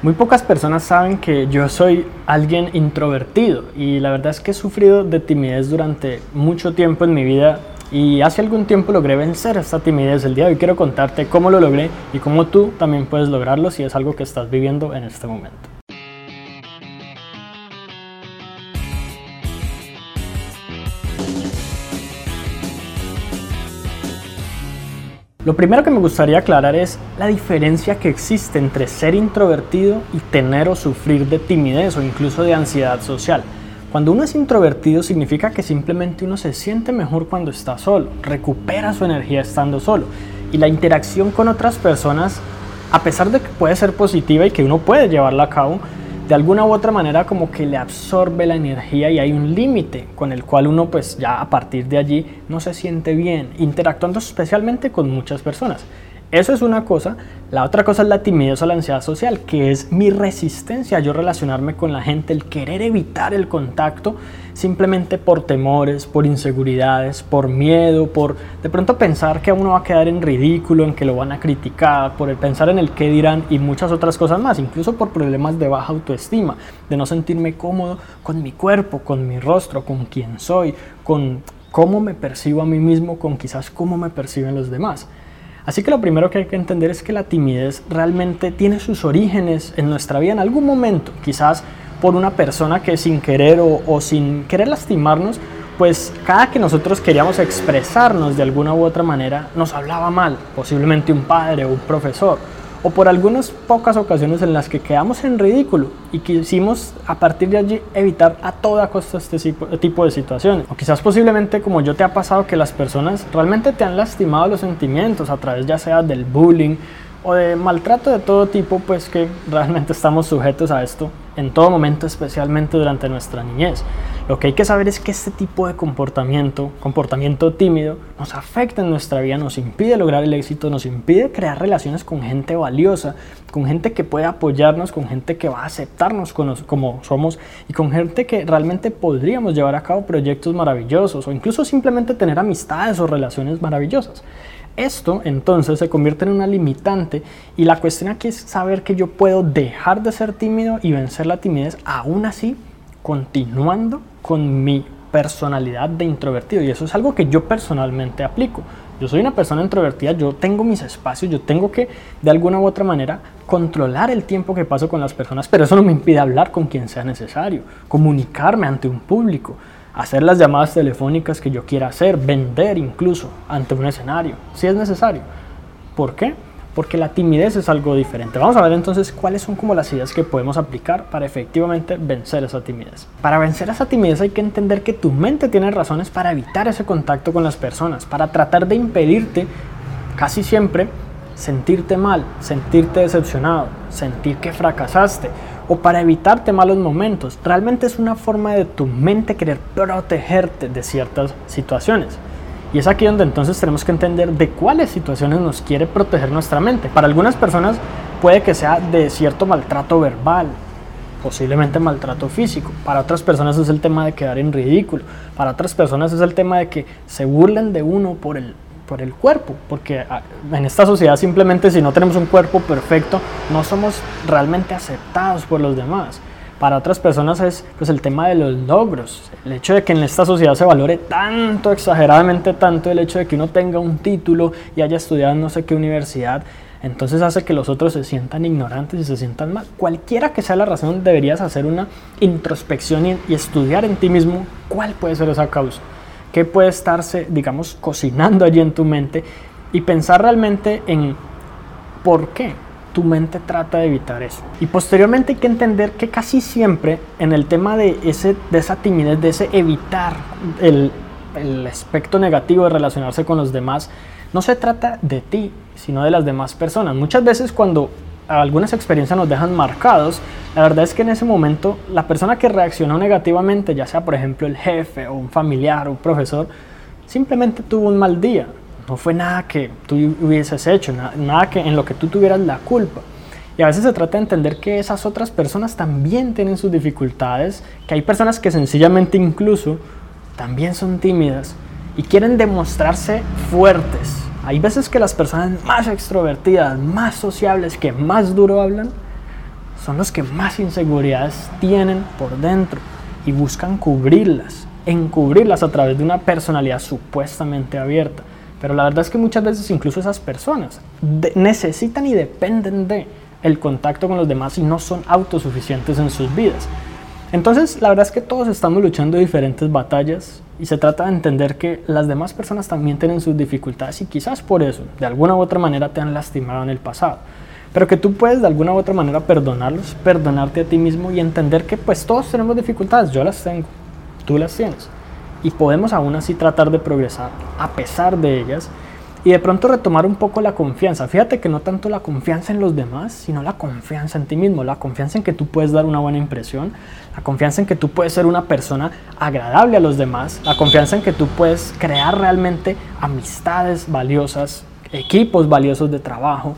Muy pocas personas saben que yo soy alguien introvertido y la verdad es que he sufrido de timidez durante mucho tiempo en mi vida y hace algún tiempo logré vencer esta timidez. El día de hoy quiero contarte cómo lo logré y cómo tú también puedes lograrlo si es algo que estás viviendo en este momento. Lo primero que me gustaría aclarar es la diferencia que existe entre ser introvertido y tener o sufrir de timidez o incluso de ansiedad social. Cuando uno es introvertido significa que simplemente uno se siente mejor cuando está solo, recupera su energía estando solo y la interacción con otras personas, a pesar de que puede ser positiva y que uno puede llevarla a cabo, de alguna u otra manera como que le absorbe la energía y hay un límite con el cual uno pues ya a partir de allí no se siente bien, interactuando especialmente con muchas personas. Eso es una cosa. La otra cosa es la timidez o la ansiedad social, que es mi resistencia a yo relacionarme con la gente, el querer evitar el contacto simplemente por temores, por inseguridades, por miedo, por de pronto pensar que uno va a quedar en ridículo, en que lo van a criticar, por el pensar en el qué dirán y muchas otras cosas más, incluso por problemas de baja autoestima, de no sentirme cómodo con mi cuerpo, con mi rostro, con quién soy, con cómo me percibo a mí mismo, con quizás cómo me perciben los demás. Así que lo primero que hay que entender es que la timidez realmente tiene sus orígenes en nuestra vida en algún momento, quizás por una persona que sin querer o, sin querer lastimarnos, pues cada que nosotros queríamos expresarnos de alguna u otra manera, nos hablaba mal, posiblemente un padre o un profesor o por algunas pocas ocasiones en las que quedamos en ridículo y quisimos a partir de allí evitar a toda costa este tipo de situaciones. O quizás posiblemente como yo te ha pasado que las personas realmente te han lastimado los sentimientos a través ya sea del bullying o de maltrato de todo tipo, pues que realmente estamos sujetos a esto en todo momento, especialmente durante nuestra niñez. Lo que hay que saber es que este tipo de comportamiento, comportamiento tímido, nos afecta en nuestra vida, nos impide lograr el éxito, nos impide crear relaciones con gente valiosa, con gente que puede apoyarnos, con gente que va a aceptarnos como somos y con gente que realmente podríamos llevar a cabo proyectos maravillosos o incluso simplemente tener amistades o relaciones maravillosas. Esto entonces se convierte en una limitante y la cuestión aquí es saber que yo puedo dejar de ser tímido y vencer la timidez aún así continuando con mi personalidad de introvertido y eso es algo que yo personalmente aplico. Yo soy una persona introvertida, yo tengo mis espacios, yo tengo que de alguna u otra manera controlar el tiempo que paso con las personas, pero eso no me impide hablar con quien sea necesario, comunicarme ante un público, hacer las llamadas telefónicas que yo quiera hacer, vender incluso ante un escenario, si es necesario. ¿Por qué? Porque la timidez es algo diferente. Vamos a ver entonces cuáles son como las ideas que podemos aplicar para efectivamente vencer esa timidez. Para vencer esa timidez hay que entender que tu mente tiene razones para evitar ese contacto con las personas, para tratar de impedirte casi siempre sentirte mal, sentirte decepcionado, sentir que fracasaste o para evitarte malos momentos. Realmente es una forma de tu mente querer protegerte de ciertas situaciones. Y es aquí donde entonces tenemos que entender de cuáles situaciones nos quiere proteger nuestra mente. Para algunas personas puede que sea de cierto maltrato verbal, posiblemente maltrato físico. Para otras personas es el tema de quedar en ridículo. Para otras personas es el tema de que se burlen de uno por el por el cuerpo, porque ah, en esta sociedad simplemente si no tenemos un cuerpo perfecto, no somos realmente aceptados por los demás. Para otras personas es pues, el tema de los logros, el hecho de que en esta sociedad se valore tanto, exageradamente tanto, el hecho de que uno tenga un título y haya estudiado en no sé qué universidad, entonces hace que los otros se sientan ignorantes y se sientan mal. Cualquiera que sea la razón, deberías hacer una introspección y, y estudiar en ti mismo cuál puede ser esa causa qué puede estarse, digamos, cocinando allí en tu mente y pensar realmente en por qué tu mente trata de evitar eso. Y posteriormente hay que entender que casi siempre en el tema de, ese, de esa timidez, de ese evitar el, el aspecto negativo de relacionarse con los demás, no se trata de ti, sino de las demás personas. Muchas veces cuando algunas experiencias nos dejan marcados, la verdad es que en ese momento la persona que reaccionó negativamente, ya sea por ejemplo el jefe o un familiar o un profesor, simplemente tuvo un mal día. No fue nada que tú hubieses hecho, nada, que en lo que tú tuvieras la culpa. Y a veces se trata de entender que esas otras personas también tienen sus dificultades, que hay personas que sencillamente incluso también son tímidas y quieren demostrarse fuertes, hay veces que las personas más extrovertidas, más sociables, que más duro hablan, son los que más inseguridades tienen por dentro y buscan cubrirlas, encubrirlas a través de una personalidad supuestamente abierta. Pero la verdad es que muchas veces incluso esas personas necesitan y dependen de el contacto con los demás y no son autosuficientes en sus vidas. Entonces, la verdad es que todos estamos luchando diferentes batallas y se trata de entender que las demás personas también tienen sus dificultades y quizás por eso, de alguna u otra manera, te han lastimado en el pasado. Pero que tú puedes de alguna u otra manera perdonarlos, perdonarte a ti mismo y entender que pues todos tenemos dificultades, yo las tengo, tú las tienes. Y podemos aún así tratar de progresar a pesar de ellas y de pronto retomar un poco la confianza. Fíjate que no tanto la confianza en los demás, sino la confianza en ti mismo, la confianza en que tú puedes dar una buena impresión, la confianza en que tú puedes ser una persona agradable a los demás, la confianza en que tú puedes crear realmente amistades valiosas, equipos valiosos de trabajo,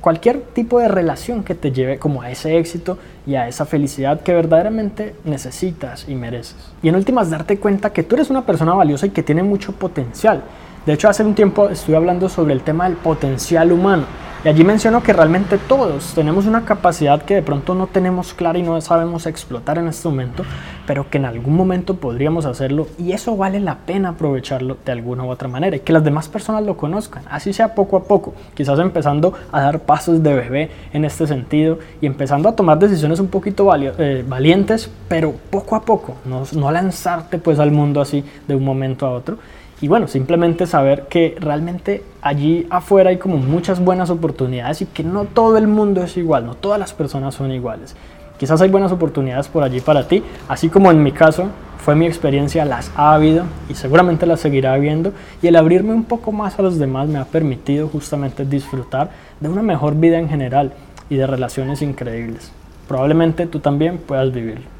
cualquier tipo de relación que te lleve como a ese éxito y a esa felicidad que verdaderamente necesitas y mereces. Y en últimas darte cuenta que tú eres una persona valiosa y que tiene mucho potencial de hecho, hace un tiempo estuve hablando sobre el tema del potencial humano. Y allí menciono que realmente todos tenemos una capacidad que de pronto no tenemos clara y no sabemos explotar en este momento, pero que en algún momento podríamos hacerlo y eso vale la pena aprovecharlo de alguna u otra manera y que las demás personas lo conozcan, así sea poco a poco, quizás empezando a dar pasos de bebé en este sentido y empezando a tomar decisiones un poquito eh, valientes, pero poco a poco, no, no lanzarte pues al mundo así de un momento a otro y bueno, simplemente saber que realmente allí afuera hay como muchas buenas oportunidades y que no todo el mundo es igual, no todas las personas son iguales. Quizás hay buenas oportunidades por allí para ti, así como en mi caso fue mi experiencia, las ha habido y seguramente las seguirá habiendo. Y el abrirme un poco más a los demás me ha permitido justamente disfrutar de una mejor vida en general y de relaciones increíbles. Probablemente tú también puedas vivirlo.